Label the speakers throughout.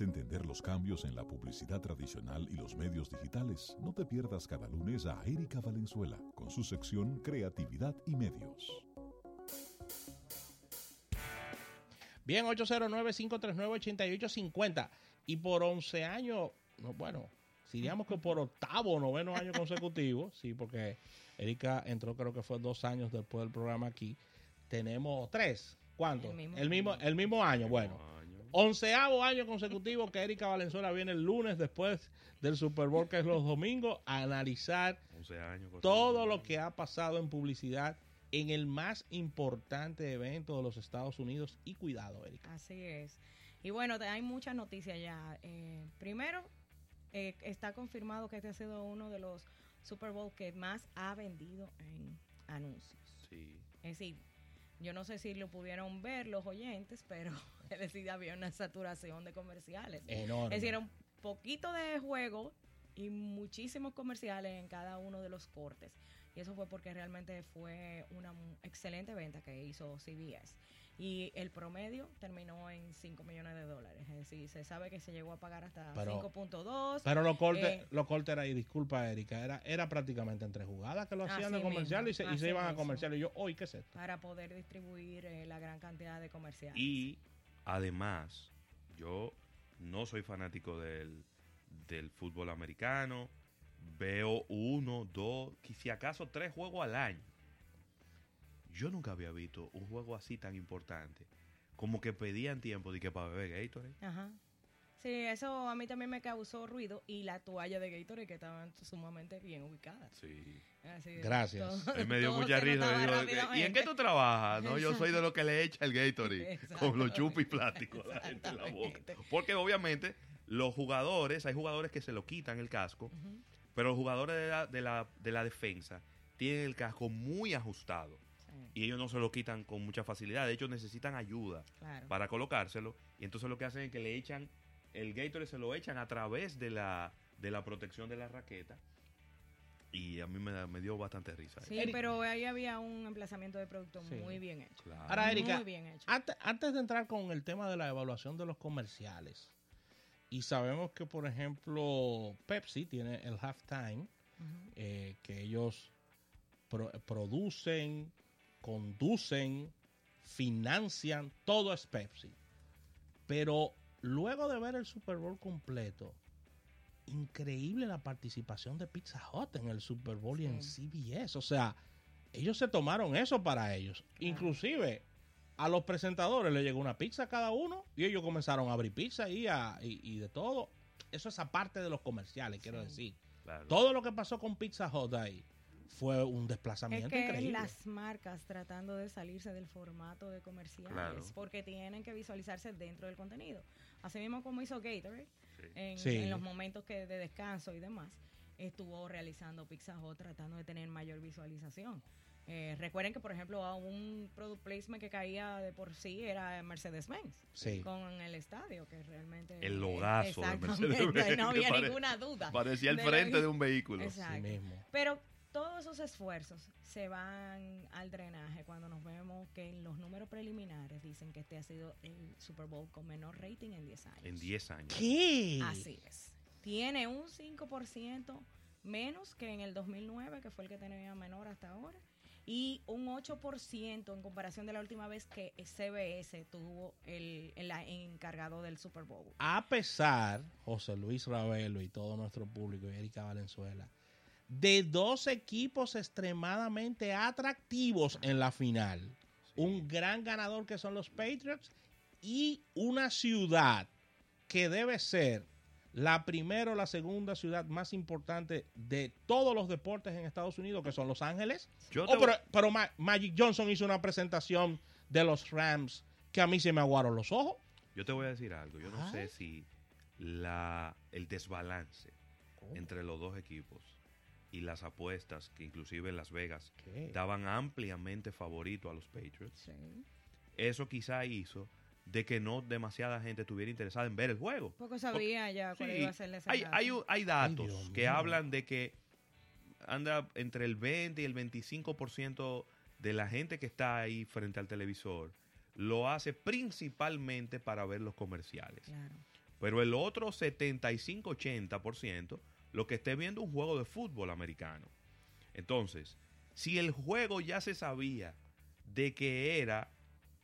Speaker 1: ¿Quieres entender los cambios en la publicidad tradicional y los medios digitales? No te pierdas cada lunes a Erika Valenzuela con su sección Creatividad y Medios.
Speaker 2: Bien, 809-539-8850. Y por 11 años, no, bueno, si digamos que por octavo o noveno año consecutivo, sí, porque Erika entró creo que fue dos años después del programa aquí, tenemos tres. ¿Cuánto? El mismo, el mismo, año. Bueno, onceavo año consecutivo que Erika Valenzuela viene el lunes después del Super Bowl, que es los domingos, a analizar todo lo que ha pasado en publicidad en el más importante evento de los Estados Unidos. Y cuidado, Erika.
Speaker 3: Así es. Y bueno, hay muchas noticias ya. Eh, primero, eh, está confirmado que este ha sido uno de los Super Bowl que más ha vendido en anuncios. Sí. Es decir, yo no sé si lo pudieron ver los oyentes, pero es decir, había una saturación de comerciales.
Speaker 2: Enorme.
Speaker 3: Es decir, un poquito de juego y muchísimos comerciales en cada uno de los cortes. Y eso fue porque realmente fue una excelente venta que hizo CBS y el promedio terminó en 5 millones de dólares. Es decir, se sabe que se llegó a pagar hasta 5.2.
Speaker 2: Pero los cortes, eh, los cortes era, y disculpa Erika, era, era prácticamente entre jugadas que lo hacían de comercial y se, y se iban a comercial. Y yo, hoy, ¿qué es esto?
Speaker 3: Para poder distribuir eh, la gran cantidad de comerciales.
Speaker 4: Y además, yo no soy fanático del, del fútbol americano. Veo uno, dos, si acaso tres juegos al año yo nunca había visto un juego así tan importante. Como que pedían tiempo de que para beber Gatorade.
Speaker 3: Ajá. Sí, eso a mí también me causó ruido y la toalla de Gatorade que estaban sumamente bien ubicadas.
Speaker 4: Sí.
Speaker 2: Gracias.
Speaker 4: me dio mucha risa. ¿Y en qué tú trabajas? No, yo soy de lo que le echa el Gatorade con los chupis plásticos la gente en la boca. Porque obviamente los jugadores, hay jugadores que se lo quitan el casco, pero los jugadores de la, de la, de la defensa tienen el casco muy ajustado y ellos no se lo quitan con mucha facilidad. De hecho, necesitan ayuda para colocárselo. Y entonces lo que hacen es que le echan el Gatorade, se lo echan a través de la, de la protección de la raqueta. Y a mí me, me dio bastante risa.
Speaker 3: Sí, pero ahí había un emplazamiento de producto muy bien hecho.
Speaker 2: Ahora, Erika, Antes, de entrar con el tema de la evaluación de los comerciales, y sabemos que, por ejemplo, Pepsi tiene el halftime, eh, que ellos producen, conducen, financian, todo es Pepsi. Pero luego de ver el Super Bowl completo, increíble la participación de Pizza Hut en el Super Bowl y en CBS. O sea, ellos se tomaron eso para ellos. Inclusive a los presentadores le llegó una pizza a cada uno y ellos comenzaron a abrir pizza y, y, de todo. Eso es aparte de los comerciales, quiero decir. Todo lo que pasó con Pizza Hut ahí fue un desplazamiento
Speaker 3: es que
Speaker 2: increíble.
Speaker 3: las marcas tratando de salirse del formato de comerciales porque tienen que visualizarse dentro del contenido. Así mismo como hizo Gatorade en, los momentos que de descanso y demás, estuvo realizando Pizza Hut tratando de tener mayor visualización. Eh, recuerden que, por ejemplo, a un product placement que caía de por sí era Mercedes-Benz con el estadio, que realmente...
Speaker 4: El logazo de Mercedes-Benz.
Speaker 3: No había ninguna duda.
Speaker 4: Parecía el frente de un vehículo.
Speaker 3: Exacto. Pero todos esos esfuerzos se van al drenaje cuando nos vemos que en los números preliminares dicen que este ha sido el Super Bowl con menor rating en 10 años.
Speaker 4: En 10 años.
Speaker 2: ¿Qué?
Speaker 3: Así es. Tiene un 5% menos que en el 2009, que fue el que tenía menor hasta ahora, y un 8% en comparación de la última vez que CBS tuvo el, el, encargado del Super Bowl.
Speaker 2: A pesar, José Luis Ravelo y todo nuestro público y Erika Valenzuela, de dos equipos extremadamente atractivos en la final. Un gran ganador que son los Patriots y una ciudad que debe ser la primera o la segunda ciudad más importante de todos los deportes en Estados Unidos, que son Los Ángeles. Oh, pero, Magic Johnson hizo una presentación de los Rams que a mí se me aguaron los ojos.
Speaker 4: Yo te voy a decir algo. Yo no sé si la, el desbalance entre los dos equipos y las apuestas, que inclusive en Las Vegas daban ampliamente favorito a los Patriots, eso quizá hizo de que no demasiada gente estuviera interesada en ver el juego.
Speaker 3: Poco sabía ya cuál iba a ser
Speaker 4: esa hay, hay, hay, datos que hablan de que anda entre el 20 y el 25% de la gente que está ahí frente al televisor lo hace principalmente para ver los comerciales. Pero el otro 75-80% lo que esté viendo un juego de fútbol americano. Entonces, si el juego ya se sabía de que era,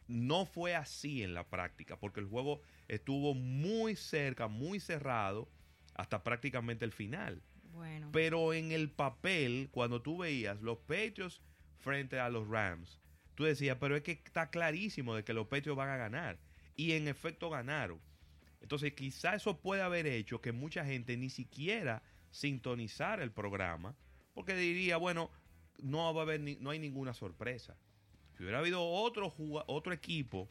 Speaker 4: no fue así en la práctica, porque el juego estuvo muy cerca, muy cerrado, hasta prácticamente el final. Bueno. Pero en el papel, cuando tú veías los Patriots frente a los Rams, tú decías, pero es que está clarísimo de que los Patriots van a ganar. Y en efecto ganaron. Entonces quizá eso puede haber hecho que mucha gente ni siquiera sintonizara el programa, porque diría, bueno, no va a haber no hay ninguna sorpresa. Si hubiera habido otro, otro equipo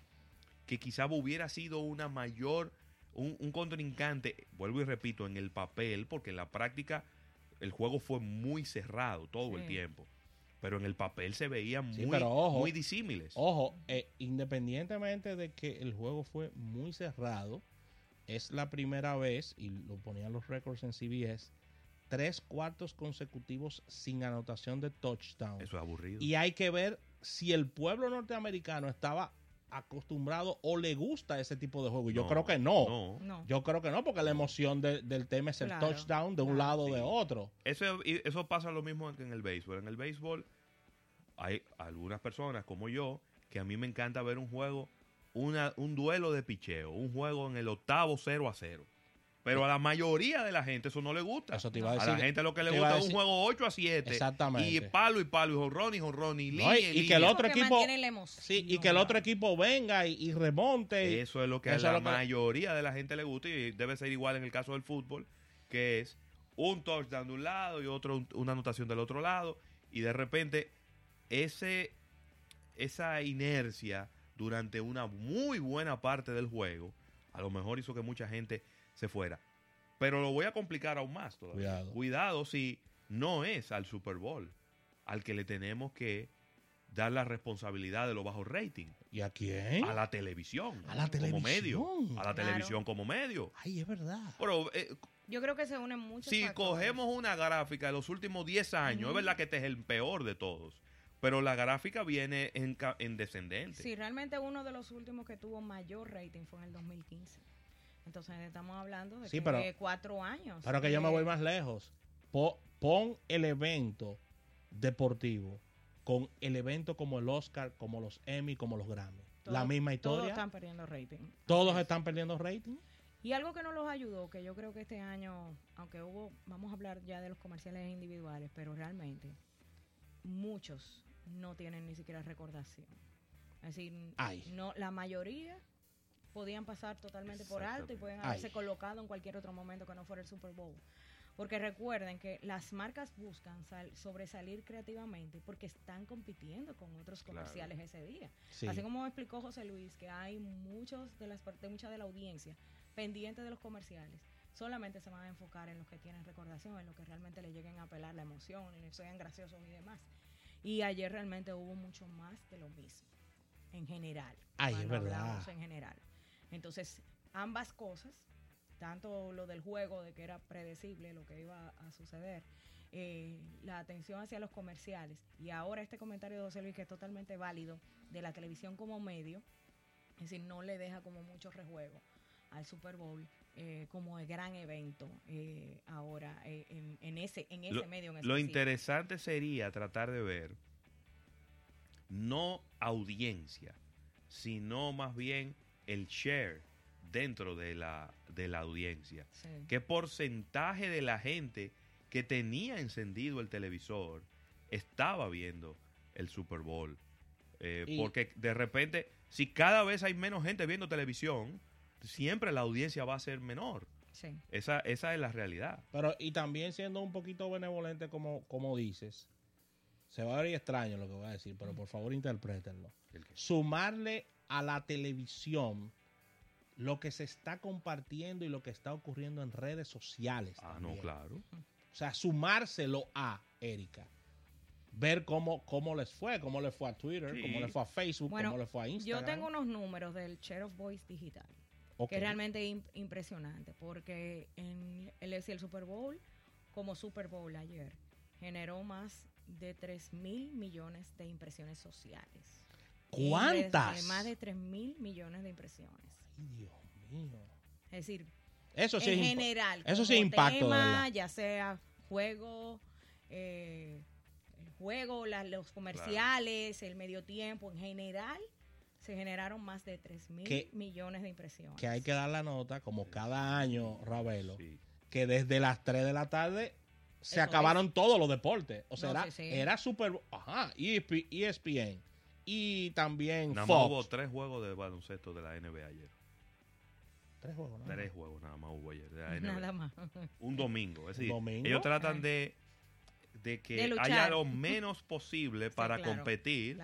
Speaker 4: que quizá hubiera sido una mayor, un, un, contrincante, vuelvo y repito, en el papel, porque en la práctica el juego fue muy cerrado todo el tiempo. Pero en el papel se veían muy, muy disímiles.
Speaker 2: Ojo, eh, independientemente de que el juego fue muy cerrado, es la primera vez, y lo ponían los récords en CBS, tres cuartos consecutivos sin anotación de touchdown.
Speaker 4: Eso es aburrido.
Speaker 2: Y hay que ver si el pueblo norteamericano estaba acostumbrado o le gusta ese tipo de juego. Yo creo que no. Yo creo que no, porque la emoción del tema es el touchdown de un lado o de otro.
Speaker 4: Eso, eso pasa lo mismo que en el béisbol. En el béisbol hay algunas personas como yo que a mí me encanta ver un juego, una, un duelo de picheo, un juego en el octavo 0 a 0. Pero a la mayoría de la gente eso no le gusta. Eso te iba a, decir, a la gente lo que le gusta es un juego 8 a 7. Exactamente. Y palo y palo, y jonrón y jonrón y línea.
Speaker 2: y, que el otro equipo. Sí, y que el otro equipo venga y, remonte.
Speaker 4: Eso es lo que a la mayoría de la gente le gusta y debe ser igual en el caso del fútbol, que es un touchdown de un lado y otro una anotación del otro lado. Y de repente, ese, esa inercia durante una muy buena parte del juego, a lo mejor hizo que mucha gente se fuera. Pero lo voy a complicar aún más todavía. Cuidado. si no es al Super Bowl al que le tenemos que dar la responsabilidad de los bajos rating.
Speaker 2: ¿Y a quién?
Speaker 4: A la televisión.
Speaker 2: A la televisión.
Speaker 4: Como medio. A la televisión como medio.
Speaker 2: Ay, es verdad.
Speaker 3: Pero, eh, Yo creo que se unen muchos.
Speaker 4: Si cogemos una gráfica de los últimos 10 años, es verdad que este es el peor de todos. Pero la gráfica viene en, en descendente.
Speaker 3: Sí, realmente uno de los últimos que tuvo mayor rating fue en el 2015. Entonces estamos hablando de que cuatro años.
Speaker 2: Pero que yo me voy más lejos. pon el evento deportivo con el evento como el Oscar, como los Emmy, como los Grammy. la misma historia. Todos
Speaker 3: están perdiendo rating.
Speaker 2: Todos están perdiendo rating.
Speaker 3: Y algo que no los ayudó, que yo creo que este año, aunque hubo, vamos a hablar ya de los comerciales individuales, pero realmente muchos no tienen ni siquiera recordación. Es decir, no la mayoría podían pasar totalmente por alto y pueden haberse colocado en cualquier otro momento que no fuera el Super Bowl. Porque recuerden que las marcas buscan sobresalir creativamente porque están compitiendo con otros comerciales ese día. Así como explicó José Luis, que hay muchos de las de mucha de la audiencia pendiente de los comerciales. Solamente se van a enfocar en los que tienen recordación, en los que realmente le lleguen a apelar la emoción, en los que sean graciosos y demás. Y ayer realmente hubo mucho más de lo mismo, en general.
Speaker 2: Ay, es verdad.
Speaker 3: En general. Entonces, ambas cosas, tanto lo del juego, de que era predecible lo que iba a suceder, eh, la atención hacia los comerciales y ahora este comentario de José Luis que es totalmente válido de la televisión como medio, es decir, no le deja como mucho rejuego al Super Bowl eh, como el gran evento eh, ahora en, ese, en ese medio.
Speaker 4: lo interesante sería tratar de ver no audiencia, sino más bien el share dentro de la, de la audiencia. ¿Qué porcentaje de la gente que tenía encendido el televisor estaba viendo el Super Bowl? Eh, porque de repente, si cada vez hay menos gente viendo televisión, siempre la audiencia va a ser menor. Esa, esa es la realidad.
Speaker 2: Pero, y también siendo un poquito benevolente, como, como dices, se va a ver extraño lo que voy a decir, pero por favor interprétenlo. Sumarle a la televisión lo que se está compartiendo y lo que está ocurriendo en redes sociales.
Speaker 4: Ah, no, claro.
Speaker 2: O sea, sumárselo a Erika. Ver cómo, cómo les fue, cómo les fue a Twitter, cómo les fue a Facebook, cómo les fue a Instagram.
Speaker 3: Yo tengo unos números del Share of Voice digital. Que es realmente impresionante. Porque en el, el Super Bowl, como Super Bowl ayer, generó más de 3 mil millones de impresiones sociales.
Speaker 2: ¿Cuántas?
Speaker 3: más de 3 mil millones de impresiones.
Speaker 2: Ay, Dios mío.
Speaker 3: Es decir,
Speaker 2: Eso sí
Speaker 3: en general.
Speaker 2: Eso sí impacto.
Speaker 3: ya sea juego, eh, el juego, los comerciales, el medio tiempo, en general se generaron más de 3 mil millones de impresiones.
Speaker 2: Que hay que dar la nota, como cada año, Ravelo, que desde las 3 de la tarde se acabaron todos los deportes. O sea, era, era super. Ajá, ESPN. Y también
Speaker 4: nada Más hubo tres juegos de baloncesto de la NBA ayer.
Speaker 2: Tres juegos,
Speaker 4: ¿no? Tres juegos nada más hubo ayer. De la NBA. Nada más. Un domingo. Es decir, ellos tratan de de que haya lo menos posible para competir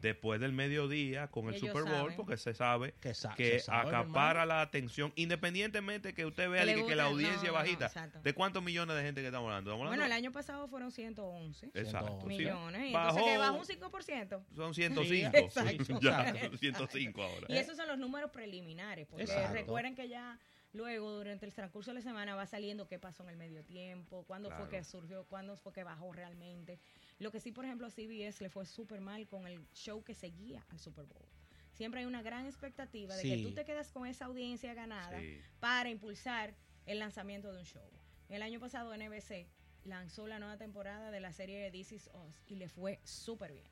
Speaker 4: después del mediodía con el Super Bowl, porque se sabe que, acapara la atención, independientemente que usted vea que, la audiencia bajita. ¿De cuántos millones de gente que estamos hablando?
Speaker 3: Bueno, el año pasado fueron 111
Speaker 4: exacto,
Speaker 3: millones. y entonces que bajó un 5%.
Speaker 4: Son 105. ya, 105 ahora.
Speaker 3: Y esos son los números preliminares, porque recuerden que ya Luego, durante el transcurso de la semana va saliendo qué pasó en el medio tiempo, cuándo fue que surgió, cuándo fue que bajó realmente. Lo que sí, por ejemplo, a CBS le fue súper mal con el show que seguía al Super Bowl. Siempre hay una gran expectativa de que tú te quedas con esa audiencia ganada para impulsar el lanzamiento de un show. El año pasado NBC lanzó la nueva temporada de la serie This Is Us y le fue súper bien.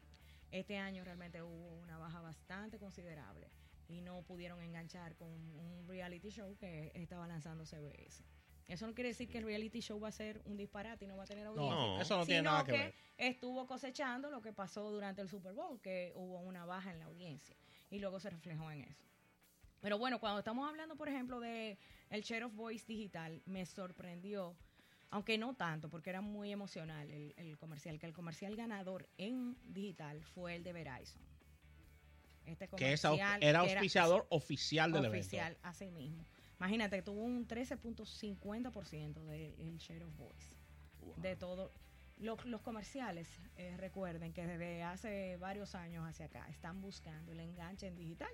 Speaker 3: Este año realmente hubo una baja bastante considerable y no pudieron enganchar con un reality show que estaba lanzando CBS. Eso no quiere decir que el reality show va a ser un disparate y no va a tener audiencia.
Speaker 2: No, eso no tiene nada que, ver.
Speaker 3: estuvo cosechando lo que pasó durante el Super Bowl, que hubo una baja en la audiencia y luego se reflejó en eso. Pero bueno, cuando estamos hablando, por ejemplo, de el Share of Voice digital, me sorprendió, aunque no tanto, porque era muy emocional el, el comercial, que el comercial ganador en digital fue el de Verizon.
Speaker 2: Este que era auspiciador oficial del
Speaker 3: oficial, así mismo. Imagínate que tuvo un 13.50% del share of voice. De todo. Los, los comerciales, eh, recuerden que desde hace varios años hacia acá están buscando el enganche en digital,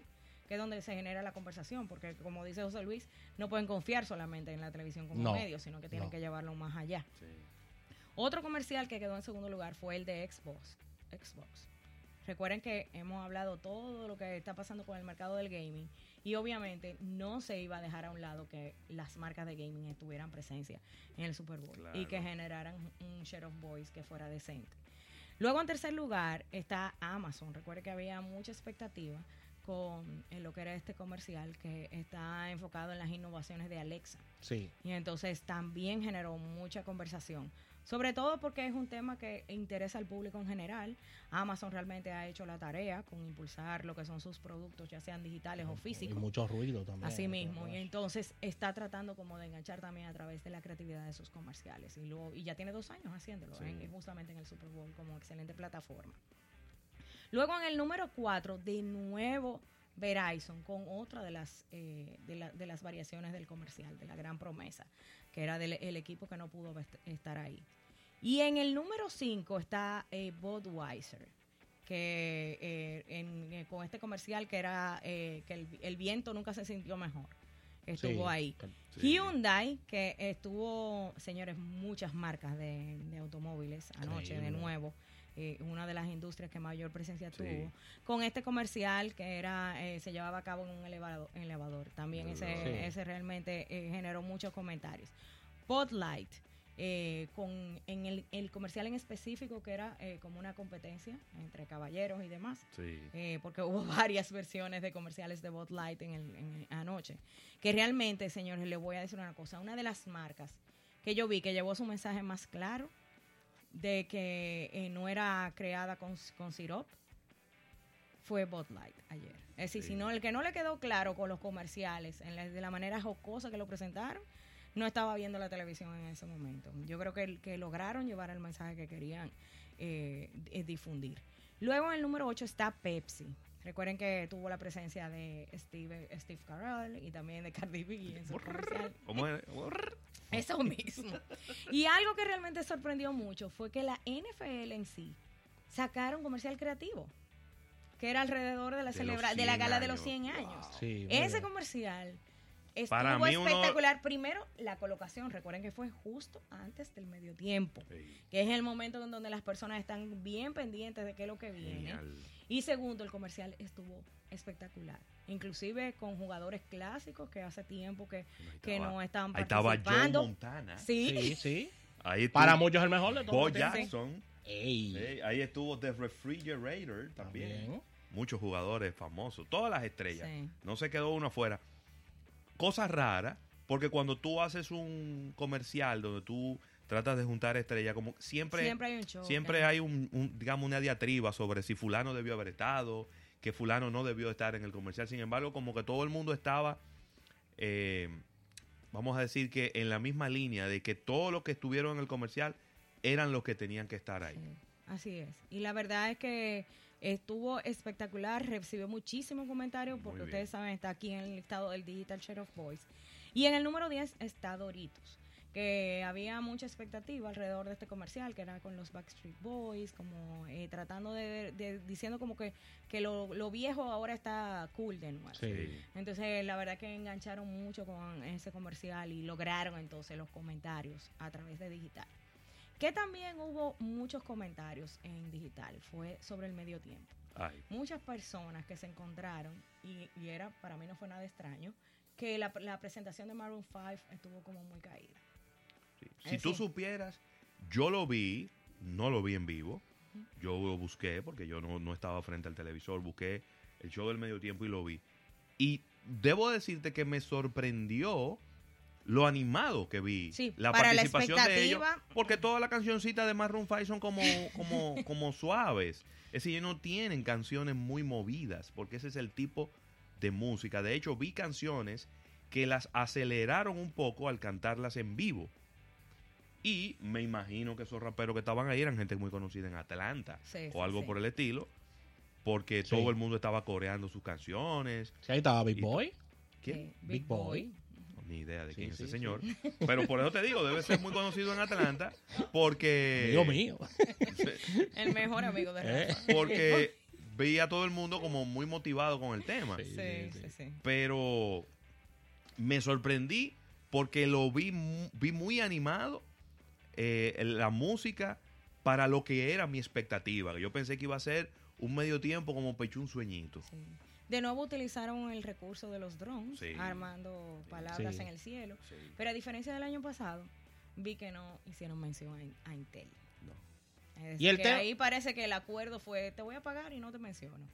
Speaker 3: que es donde se genera la conversación, porque como dice José Luis, no pueden confiar solamente en la televisión como medio, sino que tienen que llevarlo más allá. Otro comercial que quedó en segundo lugar fue el de Xbox. Xbox Recuerden que hemos hablado todo lo que está pasando con el mercado del gaming y obviamente no se iba a dejar a un lado que las marcas de gaming tuvieran presencia en el Super Bowl y que generaran un share of voice que fuera decente. Luego en tercer lugar está Amazon. Recuerden que había mucha expectativa con lo que era este comercial que está enfocado en las innovaciones de Alexa.
Speaker 2: Sí.
Speaker 3: Y entonces también generó mucha conversación sobre todo porque es un tema que interesa al público en general. Amazon realmente ha hecho la tarea con impulsar lo que son sus productos, ya sean digitales o físicos.
Speaker 2: Y mucho ruido también.
Speaker 3: Así mismo. Y entonces está tratando como de enganchar también a través de la creatividad de sus comerciales. Y, luego, y ya tiene dos años haciéndolo, justamente en el Super Bowl como excelente plataforma. Luego en el número cuatro, de nuevo Verizon con otra de las, eh, de, de, las variaciones del comercial, de la gran promesa, que era del el equipo que no pudo estar ahí. Y en el número 5 está eh, Budweiser, que eh, eh, con este comercial que era que el, viento nunca se sintió mejor. Estuvo ahí. Hyundai, que estuvo, señores, muchas marcas de, automóviles anoche de nuevo. una de las industrias que mayor presencia tuvo, con este comercial que era se llevaba a cabo en un elevador. elevador. También ese, ese realmente generó muchos comentarios. Spotlight, eh, con, en el, comercial en específico que era eh, como una competencia entre caballeros y demás, eh, porque hubo varias versiones de comerciales de Bot Light en el, anoche, que realmente, señores, les voy a decir una cosa, una de las marcas que yo vi que llevó su mensaje más claro de que no era creada con, con sirop, fue Bot Light ayer. Es decir, sino el que no le quedó claro con los comerciales, en de la manera jocosa que lo presentaron, no estaba viendo la televisión en ese momento. Yo creo que, que lograron llevar el mensaje que querían eh, difundir. Luego en el número 8 está Pepsi. Recuerden que tuvo la presencia de Steve, Steve Carell y también de Cardi B en su comercial.
Speaker 4: ¿Cómo es?
Speaker 3: Eso mismo. Y algo que realmente sorprendió mucho fue que la NFL en sí sacaron comercial creativo, que era alrededor de la, celebra de la gala de los 100 años. Ese comercial Estuvo Para mí espectacular. Primero, la colocación. Recuerden que fue justo antes del medio tiempo, que es el momento en donde las personas están bien pendientes de qué es lo que viene. Y segundo, el comercial estuvo espectacular. Inclusive con jugadores clásicos que hace tiempo que, que no estaban participando. Ahí estaba Joe
Speaker 2: Montana. Sí, sí. Ahí Para muchos el mejor de todos.
Speaker 4: Bo Jackson. ahí estuvo The Refrigerator también. Muchos jugadores famosos. Todas las estrellas. No se quedó uno afuera. Cosa rara, porque cuando tú haces un comercial donde tú tratas de juntar estrellas, como siempre,
Speaker 3: siempre hay un show,
Speaker 4: siempre hay un, digamos, una diatriba sobre si fulano debió haber estado, que fulano no debió estar en el comercial. Sin embargo, como que todo el mundo estaba, eh, vamos a decir que en la misma línea de que todos los que estuvieron en el comercial eran los que tenían que estar ahí.
Speaker 3: Así es. Y la verdad es que estuvo espectacular, recibió muchísimos comentarios porque ustedes saben, está aquí en el listado del Digital Share of Voice. Y en el número 10 está Doritos que había mucha expectativa alrededor de este comercial, que era con los Backstreet Boys, como eh, tratando de, diciendo como que, que lo, viejo ahora está cool de nuevo. Entonces, la verdad que engancharon mucho con ese comercial y lograron entonces los comentarios a través de digital. Que también hubo muchos comentarios en digital, fue sobre el medio tiempo. Muchas personas que se encontraron, y, y, era, para mí no fue nada extraño, que la, la presentación de Maroon 5 estuvo como muy caída.
Speaker 4: Si tú supieras, yo lo vi, no lo vi en vivo, yo lo busqué porque yo no, estaba frente al televisor, busqué el show del medio tiempo y lo vi. Y debo decirte que me sorprendió lo animado que vi, la participación de ellos, porque todas las cancioncitas de Maroon 5 son como, como, como suaves. Es decir, no tienen canciones muy movidas, porque ese es el tipo de música. De hecho, vi canciones que las aceleraron un poco al cantarlas en vivo. Y me imagino que esos raperos que estaban ahí eran gente muy conocida en Atlanta o algo por el estilo, porque todo el mundo estaba coreando sus canciones.
Speaker 2: Sí, ahí estaba Big Boy.
Speaker 4: ¿Quién?
Speaker 3: Big Boy.
Speaker 4: Ni idea de quién es ese señor. Pero por eso te digo, debe ser muy conocido en Atlanta, porque...
Speaker 2: Dios mío.
Speaker 3: el mejor amigo de
Speaker 4: ¿Eh? Porque veía a todo el mundo como muy motivado con el tema. Sí, sí, sí. Pero me sorprendí porque lo vi, vi muy animado eh, la música para lo que era mi expectativa. Yo pensé que iba a ser un medio tiempo como pechó un sueñito.
Speaker 3: De nuevo utilizaron el recurso de los drones, armando palabras en el cielo. Pero a diferencia del año pasado, vi que no hicieron mención a, Intel. y el ahí parece que el acuerdo fue, te voy a pagar y no te menciono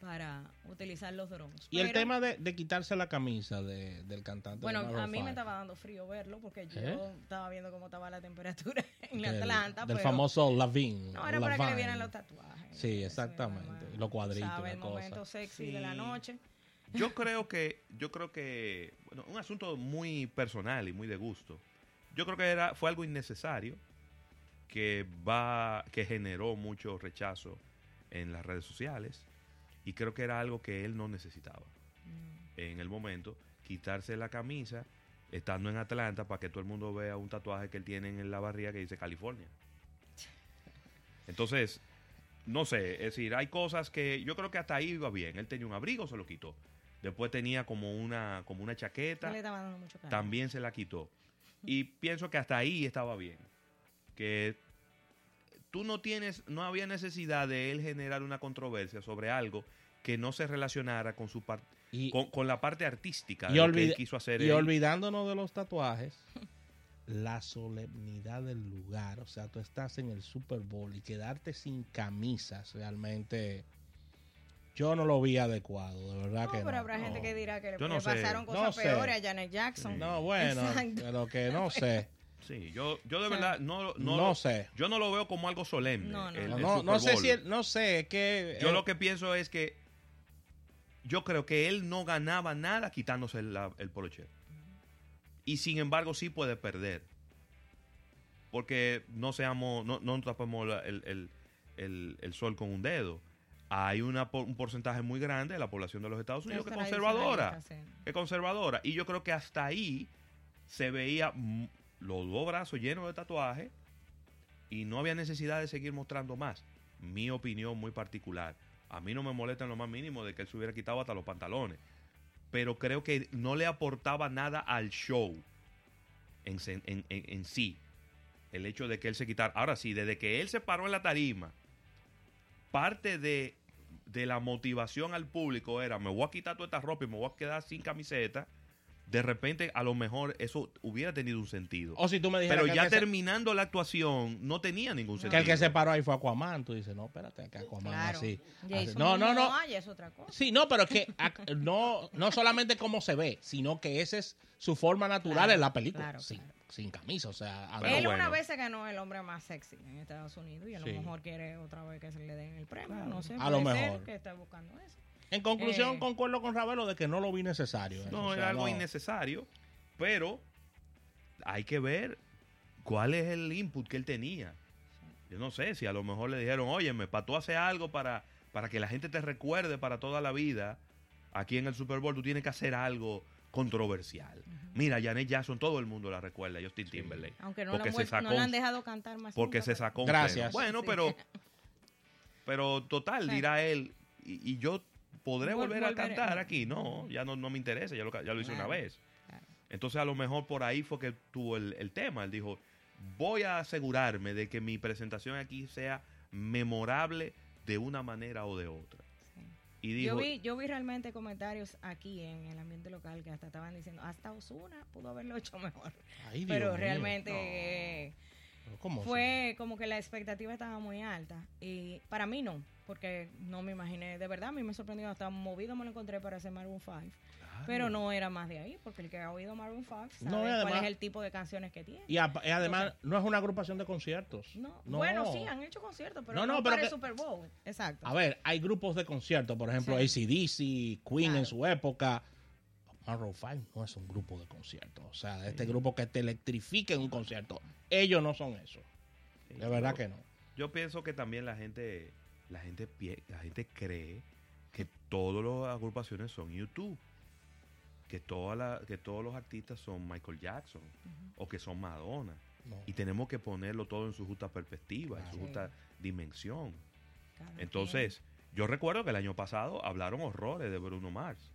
Speaker 3: para utilizar los drones.
Speaker 2: Y el tema de, quitarse la camisa del cantante.
Speaker 3: Bueno, a mí me estaba dando frío verlo porque yo ¿Eh? estaba viendo cómo estaba la temperatura en Atlanta.
Speaker 2: Del famoso Lavín.
Speaker 3: No, era para que le vieran los tatuajes.
Speaker 2: Sí, exactamente. los cuadritos. Sabe,
Speaker 3: el momento sexy de la noche.
Speaker 4: Yo creo que, yo creo que, bueno, un asunto muy personal y muy de gusto. Yo creo que era, fue algo innecesario que va, que generó mucho rechazo en las redes sociales y creo que era algo que él no necesitaba mm. en el momento. Quitarse la camisa estando en Atlanta para que todo el mundo vea un tatuaje que él tiene en la barriga que dice California. Entonces, no sé, es decir, hay cosas que yo creo que hasta ahí iba bien. Él tenía un abrigo, se lo quitó. Después tenía como una, como una chaqueta. también se la quitó. Y pienso que hasta ahí estaba bien. Que tú no tienes, no había necesidad de él generar una controversia sobre algo que no se relacionara con su parte con, la parte artística
Speaker 2: de lo que él quiso hacer. Y olvidándonos de los tatuajes, la solemnidad del lugar. O sea, tú estás en el Super Bowl y quedarte sin camisas realmente. Yo no lo vi adecuado, de verdad que no.
Speaker 3: Pero habrá gente que dirá que le, pasaron cosas peores a Janet Jackson.
Speaker 2: No, bueno, pero que no sé.
Speaker 4: Sí, yo, yo de verdad no, no,
Speaker 2: sé.
Speaker 4: Yo no lo veo como algo solemne.
Speaker 2: No, no, no, sé si no sé que
Speaker 4: yo lo que pienso es que yo creo que él no ganaba nada quitándose el, el poloche. Y sin embargo sí puede perder. Porque no seamos, no, no tapemos el, el, sol con un dedo. Hay una, un porcentaje muy grande de la población de los Estados Unidos que es conservadora. Que es conservadora. Y yo creo que hasta ahí se veía los dos brazos llenos de tatuajes y no había necesidad de seguir mostrando más. Mi opinión muy particular. A mí no me molesta en lo más mínimo de que él se hubiera quitado hasta los pantalones. Pero creo que no le aportaba nada al show en, en, sí. El hecho de que él se quitara. Ahora sí, desde que él se paró en la tarima, parte de de la motivación al público era, me voy a quitar toda esta ropa y me voy a quedar sin camiseta, de repente a lo mejor eso hubiera tenido un sentido.
Speaker 2: O si tú me
Speaker 4: Pero ya terminando la actuación no tenía ningún sentido.
Speaker 2: Que el que se paró ahí fue Aquaman, tú dices, no, espérate, que Aquaman así. No, no, no.
Speaker 3: es otra cosa.
Speaker 2: Sí, no, pero es que no, no solamente cómo se ve, sino que esa es su forma natural en la película. sin, sin, camisa, o sea.
Speaker 3: Él una vez se ganó el hombre más sexy en Estados Unidos y a lo mejor quiere otra vez que se le den el premio, no sé.
Speaker 2: A lo mejor.
Speaker 3: que está buscando eso.
Speaker 2: En conclusión, eh, concuerdo con Ravelo de que no lo vi necesario.
Speaker 4: No, era algo innecesario, pero hay que ver cuál es el input que él tenía. Yo no sé si a lo mejor le dijeron, oye, me pató hace algo para, para que la gente te recuerde para toda la vida. Aquí en el Super Bowl tú tienes que hacer algo controversial. Mira, Janet Jackson, todo el mundo la recuerda, Justin Timberlake.
Speaker 3: Aunque no, porque se sacó, no la han dejado cantar más.
Speaker 4: Porque se sacó un
Speaker 2: Gracias.
Speaker 4: Bueno, pero, pero total, dirá él, y yo ¿podré volver a cantar aquí? No, ya no, no me interesa, ya lo, ya lo hice una vez. Entonces a lo mejor por ahí fue que tuvo el, tema. Él dijo, voy a asegurarme de que mi presentación aquí sea memorable de una manera o de otra.
Speaker 3: Y dijo, yo, vi, yo vi realmente comentarios aquí en el ambiente local que hasta estaban diciendo, hasta Osuna pudo haberlo hecho mejor. Pero realmente fue como que la expectativa estaba muy alta. Y para mí no porque no me imaginé, de verdad, a mí me sorprendió, hasta movido me lo encontré para hacer Maroon 5. Pero no era más de ahí, porque el que ha oído Maroon 5 sabe cuál es el tipo de canciones que tiene.
Speaker 2: Y, además, no es una agrupación de conciertos.
Speaker 3: No. Bueno, sí, han hecho conciertos, pero no, para el Super Bowl. Exacto.
Speaker 2: A ver, hay grupos de conciertos, por ejemplo, ACDC, Queen en su época. Maroon 5 no es un grupo de conciertos. O sea, este grupo que te electrifique en un concierto. Ellos no son eso. de verdad que no.
Speaker 4: Yo pienso que también la gente la gente, la gente cree que todas las agrupaciones son YouTube. Que, toda la, que todos los artistas son Michael Jackson o que son Madonna. Y tenemos que ponerlo todo en su justa perspectiva, en su justa dimensión. Entonces, yo recuerdo que el año pasado hablaron horrores de Bruno Mars.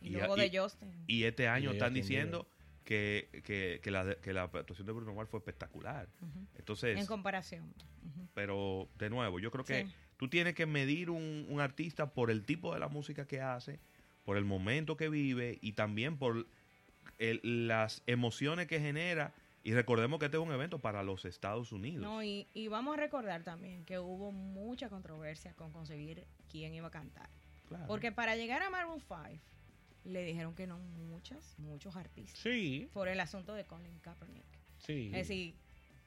Speaker 3: Y, luego de Justin.
Speaker 4: Y este año están diciendo que, que, la, que la actuación de Bruno Mars fue espectacular. Entonces,
Speaker 3: en comparación.
Speaker 4: Pero de nuevo, yo creo que tú tienes que medir un, un, artista por el tipo de la música que hace, por el momento que vive y también por las emociones que genera. Y recordemos que este es un evento para los Estados Unidos.
Speaker 3: No, y, y vamos a recordar también que hubo mucha controversia con conseguir quién iba a cantar. Porque para llegar a Maroon 5 le dijeron que no muchas, muchos artistas.
Speaker 2: Sí.
Speaker 3: Por el asunto de Colin Kaepernick.
Speaker 2: Sí.
Speaker 3: Es decir,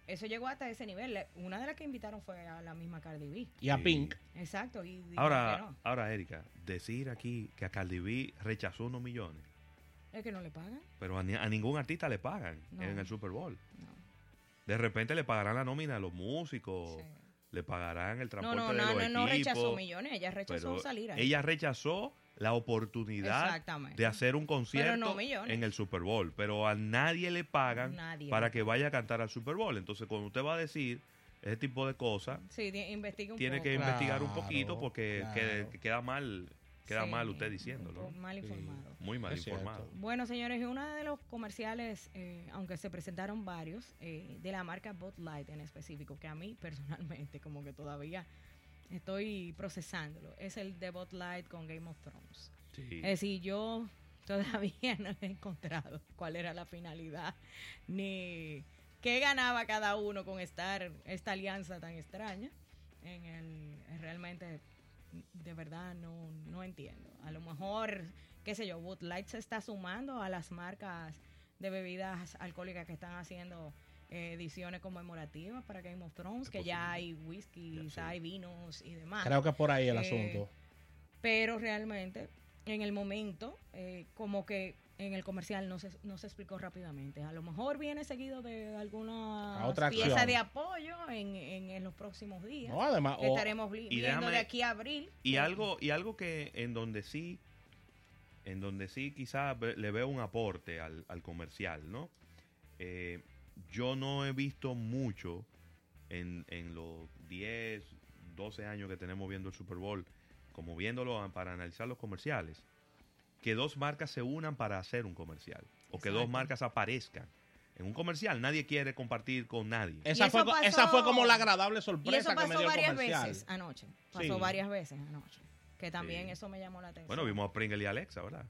Speaker 3: eso llegó hasta ese nivel. Una de las que invitaron fue a la misma Cardi B.
Speaker 2: Y a Pink.
Speaker 3: Exacto.
Speaker 4: ahora, ahora, Erika, decir aquí que a Cardi B rechazó unos millones.
Speaker 3: Es que no le pagan.
Speaker 4: Pero a, ningún artista le pagan en el Super Bowl. No. De repente le pagarán la nómina a los músicos. Le pagarán el transporte no, no, no, no, no
Speaker 3: rechazó millones, ella rechazó salir ahí.
Speaker 4: Ella rechazó la oportunidad de hacer un concierto en el Super Bowl, pero a nadie le pagan para que vaya a cantar al Super Bowl. Entonces, cuando usted va a decir ese tipo de cosas, tiene que investigar un poquito porque queda, mal queda mal usted diciéndolo.
Speaker 3: Mal informado.
Speaker 4: muy mal informado.
Speaker 3: Bueno, señores, uno de los comerciales, eh, aunque se presentaron varios, eh, de la marca Bud Light en específico, que a mí personalmente como que todavía estoy procesándolo. Es el de Light con Game of Thrones. Es decir, yo todavía no he encontrado cuál era la finalidad ni qué ganaba cada uno con estar esta alianza tan extraña. En el realmente de verdad no, no entiendo. A lo mejor, qué sé yo, Bud Light se está sumando a las marcas de bebidas alcohólicas que están haciendo ediciones conmemorativas para Game of Thrones, que ya hay whisky, hay vinos y demás.
Speaker 2: Creo que por ahí el eh, asunto.
Speaker 3: Pero realmente, en el momento, eh, como que en el comercial no se, no se explicó rápidamente. A lo mejor viene seguido de alguna pieza de apoyo en, en, los próximos días.
Speaker 2: además,
Speaker 3: estaremos viendo de aquí a abril.
Speaker 4: Y algo, y algo que en donde sí, en donde sí quizás le veo un aporte al, al comercial, ¿no? Eh, yo no he visto mucho en, los 10, 12 años que tenemos viendo el Super Bowl, como viéndolo para analizar los comerciales, que dos marcas se unan para hacer un comercial o que dos marcas aparezcan. en un comercial nadie quiere compartir con nadie.
Speaker 2: Esa, fue, esa fue como la agradable sorpresa. Y eso
Speaker 3: pasó
Speaker 2: que me dio
Speaker 3: varias veces anoche. Pasó varias veces anoche. Que también eso me llamó la atención.
Speaker 4: Bueno, vimos a Pringles y Alexa, ¿verdad?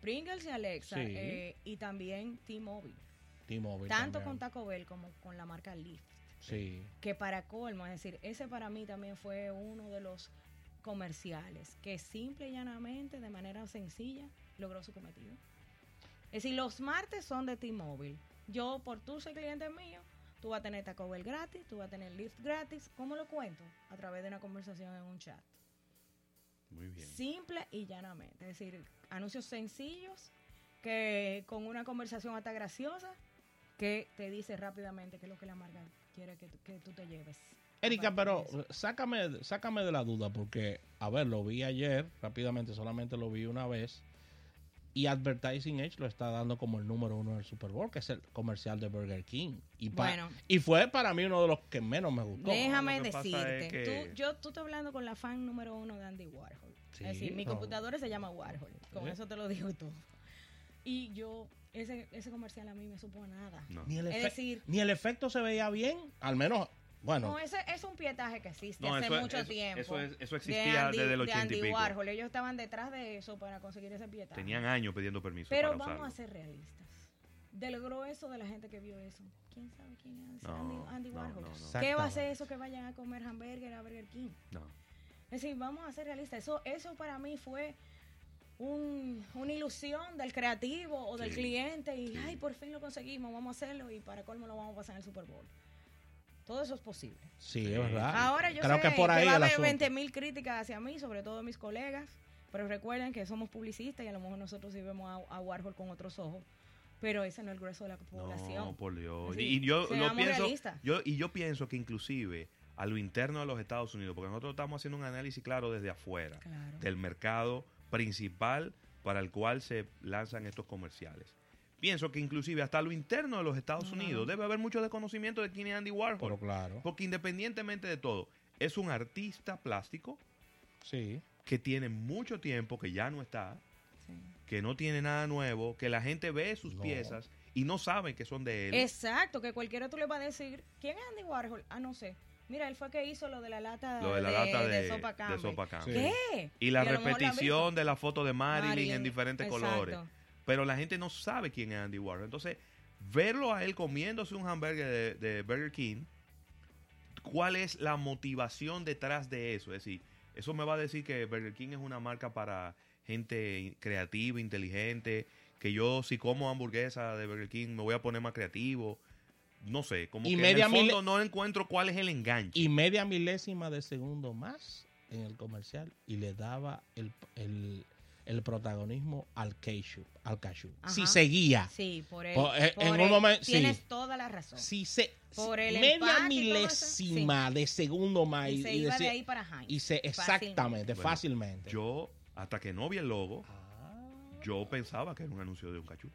Speaker 3: Pringles y Alexa. Eh, y también T-Mobile.
Speaker 2: T-Mobile.
Speaker 3: Tanto con Taco Bell como con la marca Lyft.
Speaker 2: Sí.
Speaker 3: Que para colmo, es decir, ese para mí también fue uno de los comerciales que simple y llanamente, de manera sencilla, logró su cometido. Es decir, los martes son de T-Mobile. Yo, por tú ser cliente mío, tú vas a tener Taco Bell gratis, tú vas a tener Lyft gratis. ¿Cómo lo cuento? A través de una conversación en un chat.
Speaker 4: Muy bien.
Speaker 3: Simple y llanamente. Es decir, anuncios sencillos que con una conversación hasta graciosa que te dice rápidamente qué es lo que la marca quiere que, que tú te lleves.
Speaker 2: Erika, pero sácame, sácame de la duda porque, a ver, lo vi ayer, rápidamente, solamente lo vi una vez. Y Advertising Edge lo está dando como el número uno del Super Bowl, que es el comercial de Burger King. Y, bueno, y fue para mí uno de los que menos me gustó.
Speaker 3: Déjame decirte, tú, yo, tú estás hablando con la fan número uno de Andy Warhol. es decir, mi computadora se llama Warhol. Con eso te lo digo todo. Y yo, ese, ese comercial a mí me supo nada.
Speaker 2: Ni, el es decir, ni el efecto se veía bien, al menos bueno.
Speaker 3: No, ese es un pietaje que existe hace mucho tiempo.
Speaker 4: Eso, eso existía desde el 80 de Andy y
Speaker 3: Warhol. Ellos estaban detrás de eso para conseguir ese pietaje.
Speaker 4: Tenían años pidiendo permiso
Speaker 3: Pero vamos a ser realistas. Del grueso de la gente que vio eso, ¿quién sabe quién es Andy, Warhol? ¿Qué va a hacer eso que vayan a comer hamburger a Burger King?
Speaker 4: No.
Speaker 3: Es decir, vamos a ser realistas. Eso, eso para mí fue un, una ilusión del creativo o del cliente y, ay, por fin lo conseguimos, vamos a hacerlo y para colmo lo vamos a pasar en el Super Bowl. Todo eso es posible.
Speaker 2: Sí, es verdad.
Speaker 3: Ahora yo Creo sé que, por ahí va a haber 20 mil críticas hacia mí, sobre todo mis colegas, pero recuerden que somos publicistas y a lo mejor nosotros sí vemos a, Warhol con otros ojos. Pero ese no es el grueso de la población.
Speaker 4: No, por Dios. y yo lo pienso, yo, y yo pienso que inclusive a lo interno de los Estados Unidos, porque nosotros estamos haciendo un análisis claro desde afuera, del mercado principal para el cual se lanzan estos comerciales pienso que inclusive hasta lo interno de los Estados Unidos debe haber mucho desconocimiento de quién es Andy Warhol.
Speaker 2: claro.
Speaker 4: Porque independientemente de todo, es un artista plástico
Speaker 2: sí.
Speaker 4: que tiene mucho tiempo, que ya no está, que no tiene nada nuevo, que la gente ve sus piezas y no sabe que son de él.
Speaker 3: Exacto, que cualquiera tú le va a decir, ¿quién es Andy Warhol? Ah, no sé. Mira, él fue que hizo lo de la lata,
Speaker 4: de,
Speaker 3: de, sopa Campbell. ¿Qué?
Speaker 4: Y la repetición de la foto de Marilyn, en diferentes colores pero la gente no sabe quién es Andy Warhol. Entonces, verlo a él comiéndose un hamburger de, Burger King, ¿cuál es la motivación detrás de eso? Es decir, eso me va a decir que Burger King es una marca para gente creativa, inteligente, que yo si como hamburguesa de Burger King me voy a poner más creativo. No sé, como que en el fondo no encuentro cuál es el enganche.
Speaker 2: Y media milésima de segundo más en el comercial y le daba el, el protagonismo al Cashew. Al cashew. Si seguía.
Speaker 3: Sí, por, el, eh, en un momento, tienes toda la razón.
Speaker 2: Si se, por el media milésima de segundo más.
Speaker 3: Y, se iba de ahí para Heinz.
Speaker 2: Y se, exactamente, fácilmente.
Speaker 4: Yo, hasta que no vi el logo, ah. Yo pensaba que era un anuncio de un cachú.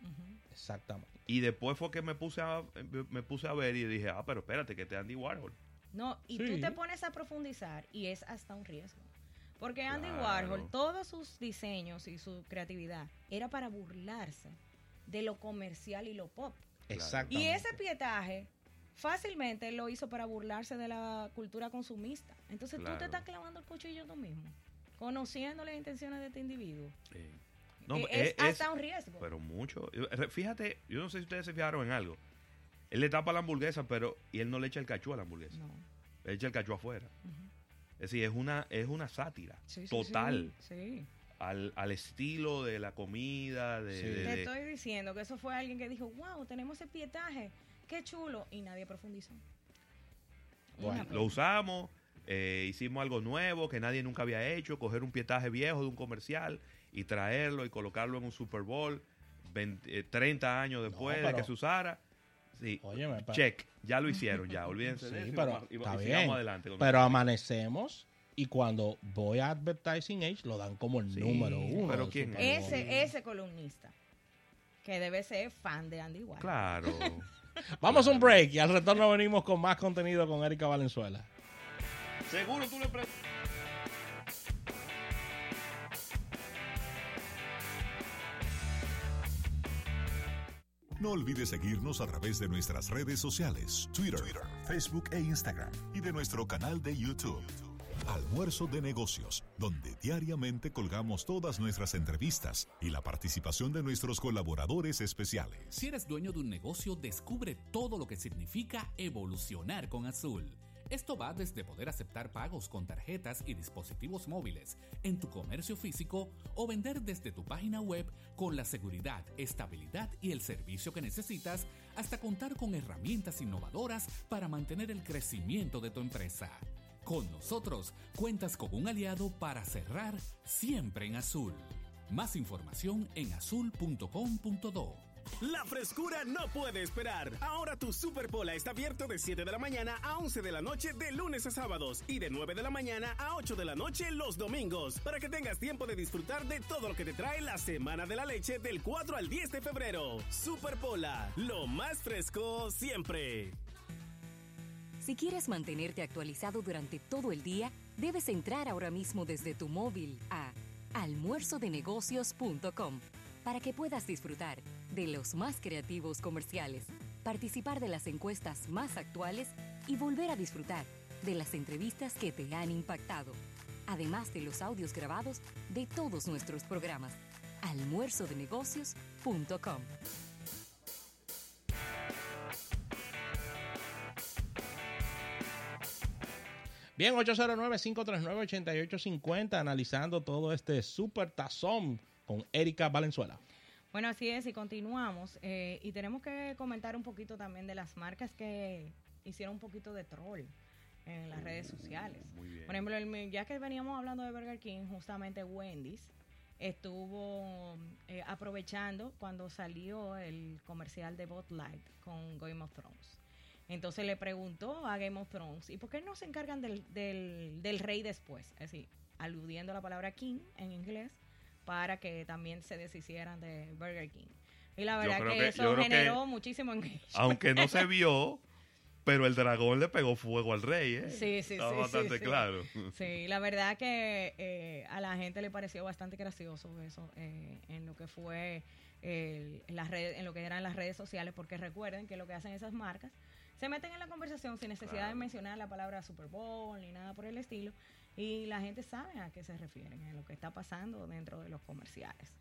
Speaker 2: Exactamente.
Speaker 4: Y después fue que me puse a me puse a ver y dije, ah, pero espérate, que te Andy Warhol.
Speaker 3: No, y tú te pones a profundizar y es hasta un riesgo. Porque Andy Warhol, todos sus diseños y su creatividad era para burlarse de lo comercial y lo pop.
Speaker 2: Exacto.
Speaker 3: Y ese pietaje fácilmente lo hizo para burlarse de la cultura consumista. Entonces tú te estás clavando el cuchillo tú mismo, conociendo las intenciones de este individuo. No, es, hasta un riesgo.
Speaker 4: Pero mucho. Fíjate, yo no sé si ustedes se fijaron en algo. Él le tapa la hamburguesa, pero y él no le echa el cachú a la hamburguesa. No. Le echa el cachú afuera. Es decir, es una, es una sátira total. Al, al, estilo de la comida. De,
Speaker 3: Te estoy diciendo que eso fue alguien que dijo, wow, tenemos ese pietaje, qué chulo, y nadie profundizó.
Speaker 4: Bueno, lo usamos, eh, hicimos algo nuevo que nadie nunca había hecho, coger un pietaje viejo de un comercial y traerlo y colocarlo en un Super Bowl 30 eh, años después de que se usara. Sí, check, ya lo hicieron, ya, olvídense de eso.
Speaker 2: Pero, y, adelante. Pero amanecemos y cuando voy a Advertising Age lo dan como el número uno.
Speaker 4: Pero ¿quién
Speaker 3: Ese, ese columnista, que debe ser fan de Andy Warhol.
Speaker 4: Claro.
Speaker 2: Vamos a un break y al retorno venimos con más contenido con Erika Valenzuela.
Speaker 4: Seguro tú le
Speaker 1: No olvides seguirnos a través de nuestras redes sociales, Twitter, Facebook e Instagram, y de nuestro canal de YouTube. Almuerzo de negocios, donde diariamente colgamos todas nuestras entrevistas y la participación de nuestros colaboradores especiales.
Speaker 5: Si eres dueño de un negocio, descubre todo lo que significa evolucionar con Azul. Esto va desde poder aceptar pagos con tarjetas y dispositivos móviles en tu comercio físico o vender desde tu página web con la seguridad, estabilidad y el servicio que necesitas hasta contar con herramientas innovadoras para mantener el crecimiento de tu empresa. Con nosotros cuentas con un aliado para cerrar siempre en azul. Más información en azul.com.do.
Speaker 6: La frescura no puede esperar. Ahora tu Super Pola está abierto de 7 de la mañana a 11 de la noche de lunes a sábados y de 9 de la mañana a 8 de la noche los domingos para que tengas tiempo de disfrutar de todo lo que te trae la Semana de la Leche del 4 al 10 de febrero. Super Pola, lo más fresco siempre.
Speaker 7: Si quieres mantenerte actualizado durante todo el día, debes entrar ahora mismo desde tu móvil a almuerzodenegocios.com para que puedas disfrutar de los más creativos comerciales, participar de las encuestas más actuales y volver a disfrutar de las entrevistas que te han impactado, además de los audios grabados de todos nuestros programas. almuerzodenegocios.com
Speaker 2: Bien, 809-539-8850, analizando todo este super tazón con Erika Valenzuela.
Speaker 3: Bueno, así es, y continuamos. Eh, y tenemos que comentar un poquito también de las marcas que hicieron un poquito de troll en las redes sociales. Por ejemplo, ya que veníamos hablando de Burger King, justamente Wendy's estuvo eh, aprovechando cuando salió el comercial de Bot Light con Game of Thrones. Entonces le preguntó a Game of Thrones, ¿y por qué no se encargan del, del, del rey después? Es decir, aludiendo a la palabra king en inglés, para que también se deshicieran de Burger King. Y la verdad que, eso generó muchísimo
Speaker 4: Aunque no se vio, pero el dragón le pegó fuego al rey, ¿eh?
Speaker 3: Sí, sí,
Speaker 4: Estaba
Speaker 3: sí.
Speaker 4: bastante claro.
Speaker 3: Sí, la verdad que eh, a la gente le pareció bastante gracioso eso eh, en lo que fue las redes, en lo que eran las redes sociales, porque recuerden que lo que hacen esas marcas se meten en la conversación sin necesidad de mencionar la palabra Super Bowl ni nada por el estilo y la gente sabe a qué se refieren, a lo que está pasando dentro de los comerciales.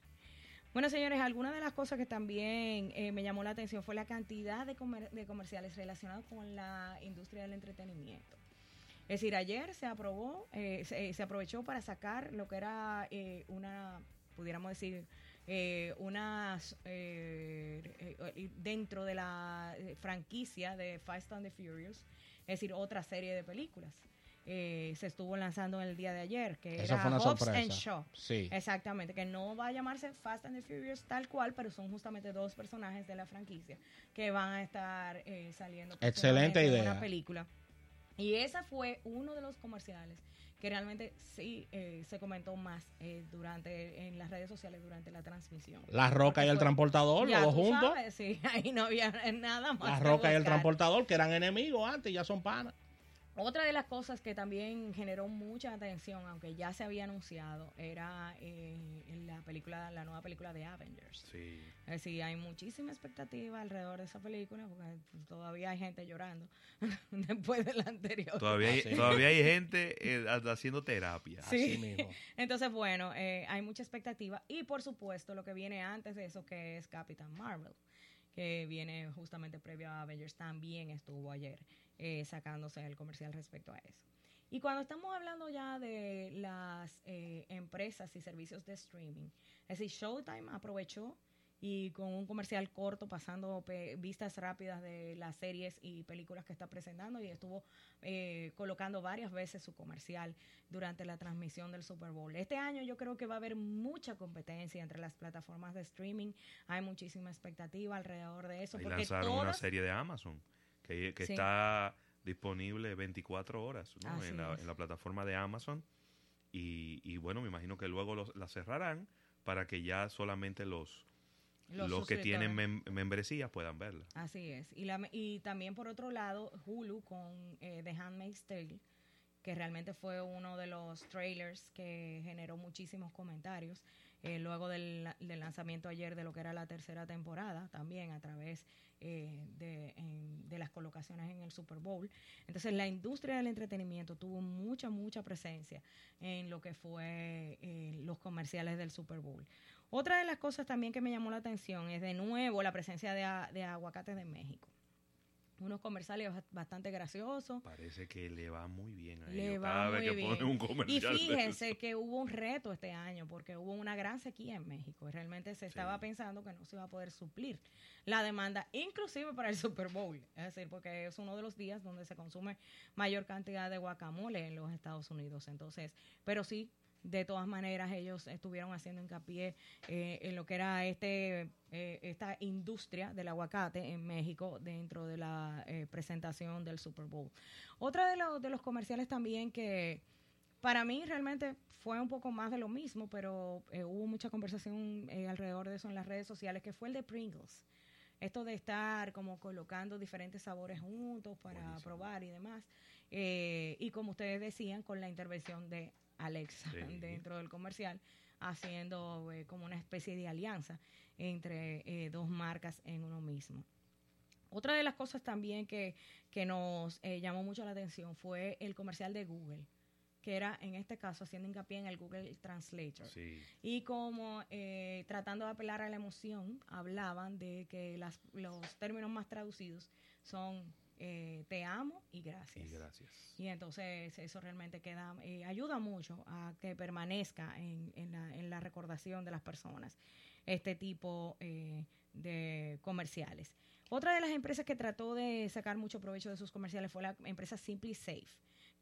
Speaker 3: Bueno, señores, alguna de las cosas que también eh, me llamó la atención fue la cantidad de, comerciales relacionados con la industria del entretenimiento. Es decir, ayer se aprobó, eh, se, aprovechó para sacar lo que era eh, una, pudiéramos decir, una dentro de la franquicia de Fast and the Furious, es decir, otra serie de películas. Eh, se estuvo lanzando el día de ayer, que era fue Hobbs and Shaw.
Speaker 2: Sí.
Speaker 3: Exactamente, que no va a llamarse Fast and the Furious tal cual, pero son justamente dos personajes de la franquicia que van a estar eh, saliendo
Speaker 2: Excelente idea.
Speaker 3: en una película. Y ese fue uno de los comerciales que realmente sí eh, se comentó más durante en las redes sociales durante la transmisión.
Speaker 2: La Roca y el transportador, los dos juntos.
Speaker 3: sí, ahí no había nada más.
Speaker 2: La Roca y el transportador, que eran enemigos antes, ya son panas.
Speaker 3: Otra de las cosas que también generó mucha atención, aunque ya se había anunciado, era eh, la película, la nueva película de Avengers.
Speaker 4: Sí.
Speaker 3: Es decir, hay muchísima expectativa alrededor de esa película, porque todavía hay gente llorando después de la anterior.
Speaker 4: Todavía hay, todavía hay gente eh, haciendo terapia.
Speaker 3: Sí. Así mismo. Entonces, bueno, eh, hay mucha expectativa. Y por supuesto, lo que viene antes de eso, que es Capitán Marvel, que viene justamente previo a Avengers, también estuvo ayer. Eh, sacándose el comercial respecto a eso. Y cuando estamos hablando ya de las eh, empresas y servicios de streaming, es decir, Showtime aprovechó y con un comercial corto pasando vistas rápidas de las series y películas que está presentando y estuvo eh, colocando varias veces su comercial durante la transmisión del Super Bowl. Este año yo creo que va a haber mucha competencia entre las plataformas de streaming, hay muchísima expectativa alrededor de eso.
Speaker 4: Y lanzaron una serie de Amazon que, está disponible 24 horas en, la, plataforma de Amazon. Y, bueno, me imagino que luego la cerrarán para que ya solamente los, los, que tienen membresía puedan verla.
Speaker 3: Así es. Y, la, y también por otro lado, Hulu con eh, The Handmaid's Tale, que realmente fue uno de los trailers que generó muchísimos comentarios. eh, luego del, lanzamiento ayer de lo que era la tercera temporada, también a través eh, de, de, las colocaciones en el Super Bowl. Entonces la industria del entretenimiento tuvo mucha, mucha presencia en lo que fue eh, los comerciales del Super Bowl. Otra de las cosas también que me llamó la atención es de nuevo la presencia de, de aguacates de México unos comerciales bastante graciosos.
Speaker 4: Parece que le va muy bien a
Speaker 3: le cada vez que pone un comercial. Y fíjense que hubo un reto este año porque hubo una gran sequía en México. Realmente se estaba pensando que no se iba a poder suplir la demanda, inclusive para el Super Bowl. Es decir, porque es uno de los días donde se consume mayor cantidad de guacamole en los Estados Unidos. Entonces, pero sí, de todas maneras ellos estuvieron haciendo hincapié eh, en lo que era este eh, esta industria del aguacate en México dentro de la eh, presentación del Super Bowl. Otra de, los de los comerciales también que para mí realmente fue un poco más de lo mismo, pero hubo mucha conversación alrededor de eso en las redes sociales, que fue el de Pringles. Esto de estar como colocando diferentes sabores juntos para probar y demás. y como ustedes decían, con la intervención de Alexa dentro del comercial, haciendo eh, como una especie de alianza entre eh, dos marcas en uno mismo. Otra de las cosas también que, que nos eh, llamó mucho la atención fue el comercial de Google que era en este caso haciendo hincapié en el Google Translator. Y como tratando de apelar a la emoción, hablaban de que las, los términos más traducidos son eh, te amo y gracias.
Speaker 4: Y gracias.
Speaker 3: Y entonces eso realmente queda, eh, ayuda mucho a que permanezca en, en, la, en, la, recordación de las personas este tipo eh, de comerciales. Otra de las empresas que trató de sacar mucho provecho de sus comerciales fue la empresa Simply Safe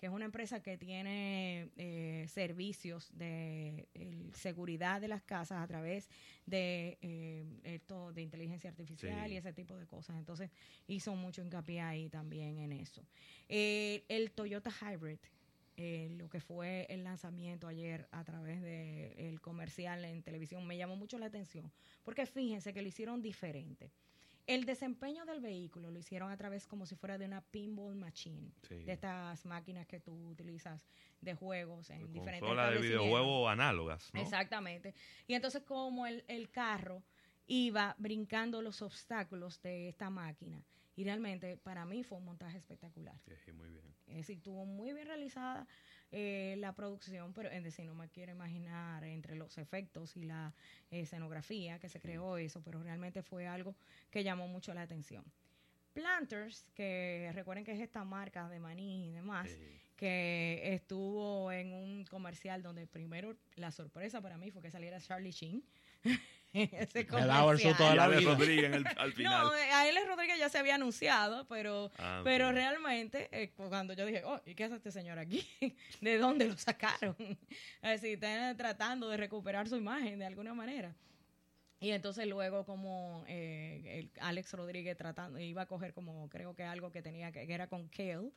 Speaker 3: que es una empresa que tiene eh, servicios de seguridad de las casas a través de eh, esto de inteligencia artificial y ese tipo de cosas. Entonces hizo mucho hincapié ahí también en eso. Eh, el Toyota Hybrid, lo que fue el lanzamiento ayer a través del comercial en televisión, me llamó mucho la atención, porque fíjense que lo hicieron diferente. El desempeño del vehículo lo hicieron a través como si fuera de una pinball machine, de estas máquinas que tú utilizas de juegos en diferentes
Speaker 4: de videojuegos análogas.
Speaker 3: Exactamente. Y entonces como el, el carro iba brincando los obstáculos de esta máquina. Y realmente para mí fue un montaje espectacular.
Speaker 4: Sí, muy bien.
Speaker 3: Es decir, estuvo muy bien realizada eh, la producción, pero es decir, no me quiero imaginar entre los efectos y la escenografía que se creó eso, pero realmente fue algo que llamó mucho la atención. Planters, que recuerden que es esta marca de maní y demás, que estuvo en un comercial donde primero la sorpresa para mí fue que saliera Charlie Sheen.
Speaker 2: ese comercial. toda la vida.
Speaker 4: Rodríguez al final.
Speaker 3: No, a él Rodríguez ya se había anunciado, pero, ah, pero realmente eh, cuando yo dije, oh, ¿y qué hace este señor aquí? ¿De dónde lo sacaron? Es decir, están tratando de recuperar su imagen de alguna manera. Y entonces luego como eh, Alex Rodríguez tratando, iba a coger como creo que algo que tenía que, que era con kale,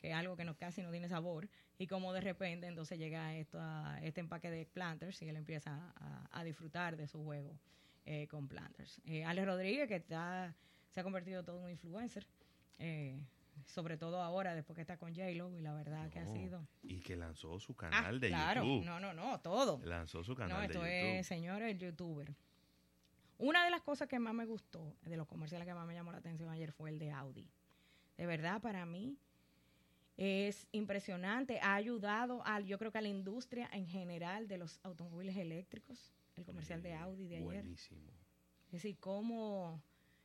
Speaker 3: que es algo que no, casi no tiene sabor, y como de repente entonces llega esto a este empaque de planters y él empieza a, disfrutar de su juego eh, con planters. Eh, Alex Rodríguez, que está, se ha convertido todo en un influencer, eh, sobre todo ahora después que está con J-Lo, y la verdad que ha sido...
Speaker 4: Y que lanzó su canal ah, de claro,
Speaker 3: No, no, no, todo.
Speaker 4: Lanzó su canal
Speaker 3: de YouTube.
Speaker 4: No,
Speaker 3: esto es, señor, el youtuber. Una de las cosas que más me gustó, de los comerciales que más me llamó la atención ayer, fue el de Audi. De verdad, para mí, es impresionante, ha ayudado a, yo creo que a la industria en general de los automóviles eléctricos, el comercial de Audi de ayer.
Speaker 4: Buenísimo.
Speaker 3: Es decir, cómo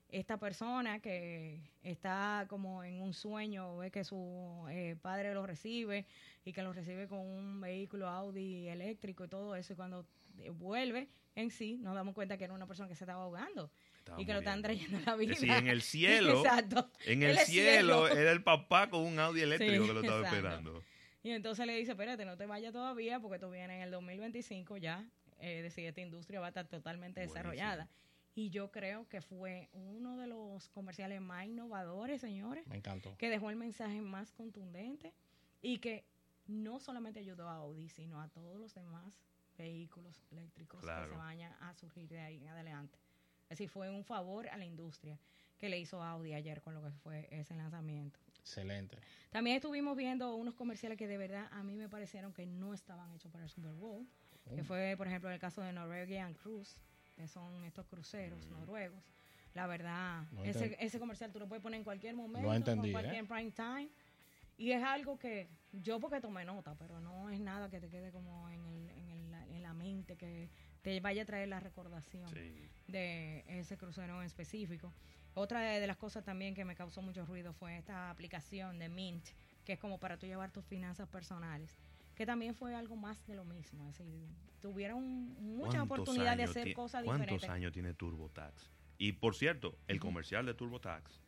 Speaker 3: esta persona que está como en un sueño, ve que su eh, padre lo recibe y que lo recibe con un vehículo Audi eléctrico y todo eso, y cuando vuelve en sí, nos damos cuenta que era una persona que se estaba ahogando y que lo están trayendo a la vida.
Speaker 4: Sí, en el cielo, en el cielo, era el papá con un Audi eléctrico que lo estaba esperando.
Speaker 3: Y entonces le dice, espérate, no te vayas todavía porque tú vienes en el 2025 ya, eh, decir, esta industria va a estar totalmente desarrollada. Y yo creo que fue uno de los comerciales más innovadores, señores.
Speaker 2: Me encantó.
Speaker 3: Que dejó el mensaje más contundente y que no solamente ayudó a Audi, sino a todos los demás vehículos eléctricos que se vayan a surgir de ahí en adelante. Es decir, fue un favor a la industria que le hizo Audi ayer con lo que fue ese lanzamiento.
Speaker 2: Excelente.
Speaker 3: También estuvimos viendo unos comerciales que de verdad a mí me parecieron que no estaban hechos para el Super Bowl. que oh. fue, por ejemplo, el caso de Norwegian Cruise, que son estos cruceros mm. noruegos. La verdad, ese, ese, comercial tú lo puedes poner en cualquier momento, en cualquier ¿eh? prime time. Y es algo que yo porque tomé nota, pero no es nada que te quede como en, el, en, el, en la mente, que te vaya a traer la recordación de ese crucero en específico. Otra de, las cosas también que me causó mucho ruido fue esta aplicación de Mint, que es como para tú llevar tus finanzas personales, que también fue algo más de lo mismo. Es decir, tuvieron mucha oportunidad de hacer cosas diferentes.
Speaker 4: ¿Cuántos años tiene TurboTax? Y por cierto, el comercial de TurboTax,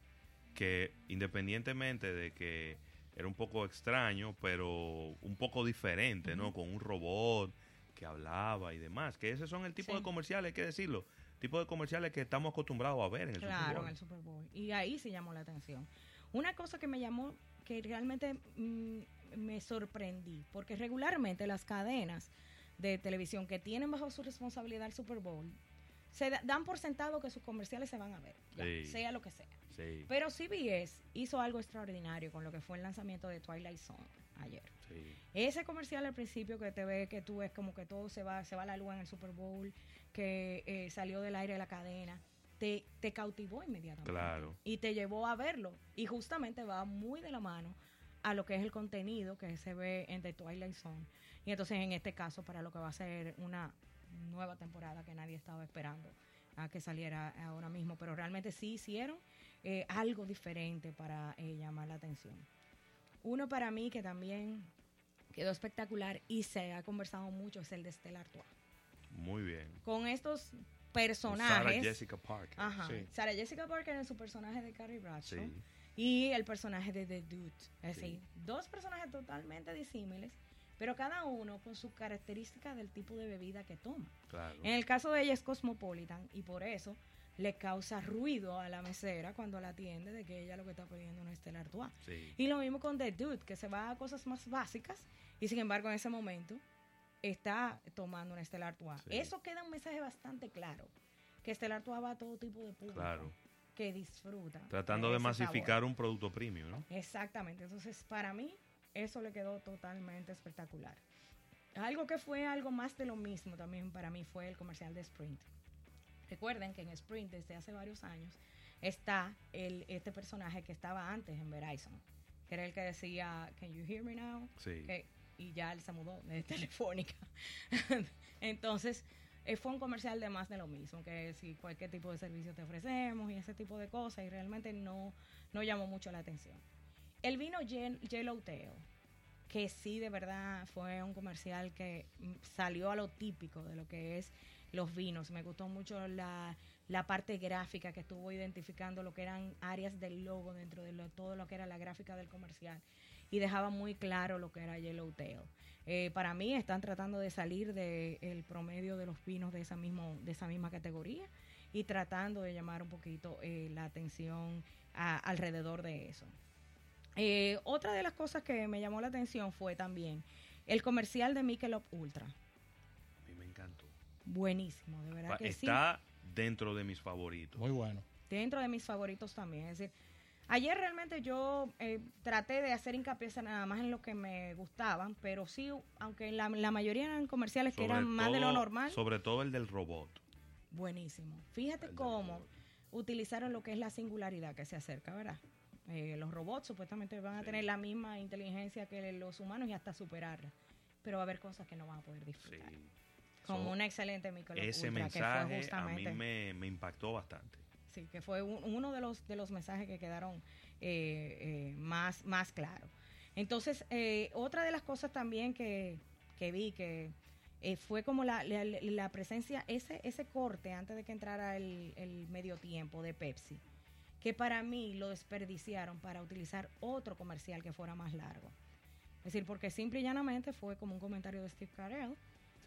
Speaker 4: que independientemente de que era un poco extraño, pero un poco diferente, ¿no? Con un robot que hablaba y demás. Que ese son el tipo de comerciales, hay que decirlo. Tipo de comerciales que estamos acostumbrados a ver en el
Speaker 3: Super Bowl. Claro, en el Super Bowl. Y ahí se llamó la atención. Una cosa que me llamó, que realmente mm, me sorprendí, porque regularmente las cadenas de televisión que tienen bajo su responsabilidad el Super Bowl se dan por sentado que sus comerciales se van a ver, sea lo que sea. Pero CBS hizo algo extraordinario con lo que fue el lanzamiento de Twilight Zone ayer. Ese comercial al principio que te ve que tú ves como que todo se va, se va a la luz en el Super Bowl, que eh, salió del aire de la cadena, te, te cautivó inmediatamente.
Speaker 4: Claro.
Speaker 3: Y te llevó a verlo. Y justamente va muy de la mano a lo que es el contenido que se ve en The Twilight Zone. Y entonces en este caso para lo que va a ser una nueva temporada que nadie estaba esperando a que saliera ahora mismo, pero realmente sí hicieron eh, algo diferente para eh, llamar la atención. Uno para mí que también quedó espectacular y se ha conversado mucho es el de Stella Artois.
Speaker 4: Muy bien.
Speaker 3: Con estos personajes.
Speaker 4: Sarah Jessica Parker.
Speaker 3: Ajá. Sarah Jessica Parker en su personaje de Carrie Bradshaw. Y el personaje de The Dude. Es decir, dos personajes totalmente disímiles pero cada uno con su característica del tipo de bebida que toma. En el caso de ella es cosmopolitan y por eso le causa ruido a la mesera cuando la atiende de que ella lo que está pidiendo es Stella Artois. Y lo mismo con The Dude, que se va a cosas más básicas y sin embargo en ese momento está tomando una Stella Artois. Eso queda un mensaje bastante claro, que Stella Artois va a todo tipo de público. Que disfruta.
Speaker 4: Tratando de, masificar un producto premium, ¿no?
Speaker 3: Exactamente. Entonces, para mí, eso le quedó totalmente espectacular. Algo que fue algo más de lo mismo también para mí fue el comercial de Sprint. Recuerden que en Sprint desde hace varios años está el, este personaje que estaba antes en Verizon, que era el que decía, Can you hear me now?
Speaker 4: Sí.
Speaker 3: y ya él se mudó de Telefónica. Entonces, eh, fue un comercial de más de lo mismo, que si cualquier tipo de servicio te ofrecemos y ese tipo de cosas, y realmente no, no llamó mucho la atención. El vino Yellow Tail, que sí de verdad fue un comercial que mm, salió a lo típico de lo que es los vinos. Me gustó mucho la, parte gráfica que estuvo identificando lo que eran áreas del logo dentro de todo lo que era la gráfica del comercial y dejaba muy claro lo que era Yellow Tail. Eh, para mí están tratando de salir del promedio de los vinos de esa, mismo, de esa misma categoría y tratando de llamar un poquito eh, la atención alrededor de eso. Eh, otra de las cosas que me llamó la atención fue también el comercial de Michelob Ultra.
Speaker 4: A mí me encantó.
Speaker 3: Buenísimo, de verdad que
Speaker 4: Está dentro de mis favoritos.
Speaker 2: Muy bueno.
Speaker 3: Dentro de mis favoritos también. Es decir, ayer realmente yo eh, traté de hacer hincapié nada más en lo que me gustaban, pero sí, aunque la, mayoría eran comerciales que eran más de lo normal.
Speaker 4: Sobre todo el del robot.
Speaker 3: Buenísimo. Fíjate cómo utilizaron lo que es la singularidad que se acerca, ¿verdad? Eh, los robots supuestamente van a tener la misma inteligencia que los humanos y hasta superarla. Pero va a haber cosas que no van a poder disfrutar. Como una excelente microlocura
Speaker 4: Ese mensaje a mí me, impactó bastante.
Speaker 3: Sí, que fue uno de los, de los mensajes que quedaron eh, eh, más, más claros. Entonces, otra de las cosas también que, vi que fue como la, la, presencia, ese, ese corte antes de que entrara el, el medio tiempo de Pepsi que para mí lo desperdiciaron para utilizar otro comercial que fuera más largo. Es decir, porque simple y llanamente fue como un comentario de Steve Carell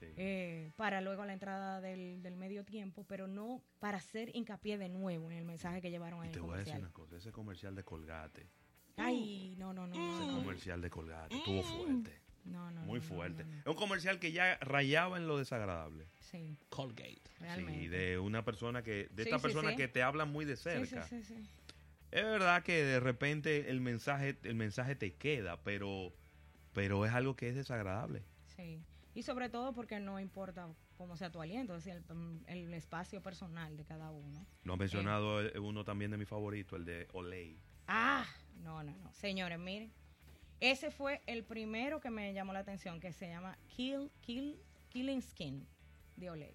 Speaker 3: eh, para luego la entrada del, medio tiempo, pero no para hacer hincapié de nuevo en el mensaje que llevaron a el
Speaker 4: te
Speaker 3: voy
Speaker 4: a decir una cosa, ese comercial de Colgate.
Speaker 3: Ay, no, no, no.
Speaker 4: Ese comercial de Colgate estuvo fuerte.
Speaker 3: No, no,
Speaker 4: Muy fuerte. Es un comercial que ya rayaba en lo desagradable.
Speaker 3: Sí.
Speaker 2: Colgate.
Speaker 4: Sí, de una persona que, de esta persona que te habla muy de cerca. Sí, sí, sí, Es verdad que de repente el mensaje, el mensaje te queda, pero, pero es algo que es desagradable.
Speaker 3: Sí. Y sobre todo porque no importa cómo sea tu aliento, es decir, el, espacio personal de cada uno.
Speaker 4: No ha mencionado eh, uno también de mi favorito, el de Olay.
Speaker 3: Ah, no, no, no. Señores, miren. Ese fue el primero que me llamó la atención, que se llama Kill, Kill, Killing Skin de Olay.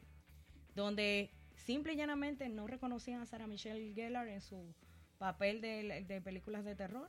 Speaker 3: Donde simple y llanamente no reconocían a Sarah Michelle Gellar en su papel de, películas de terror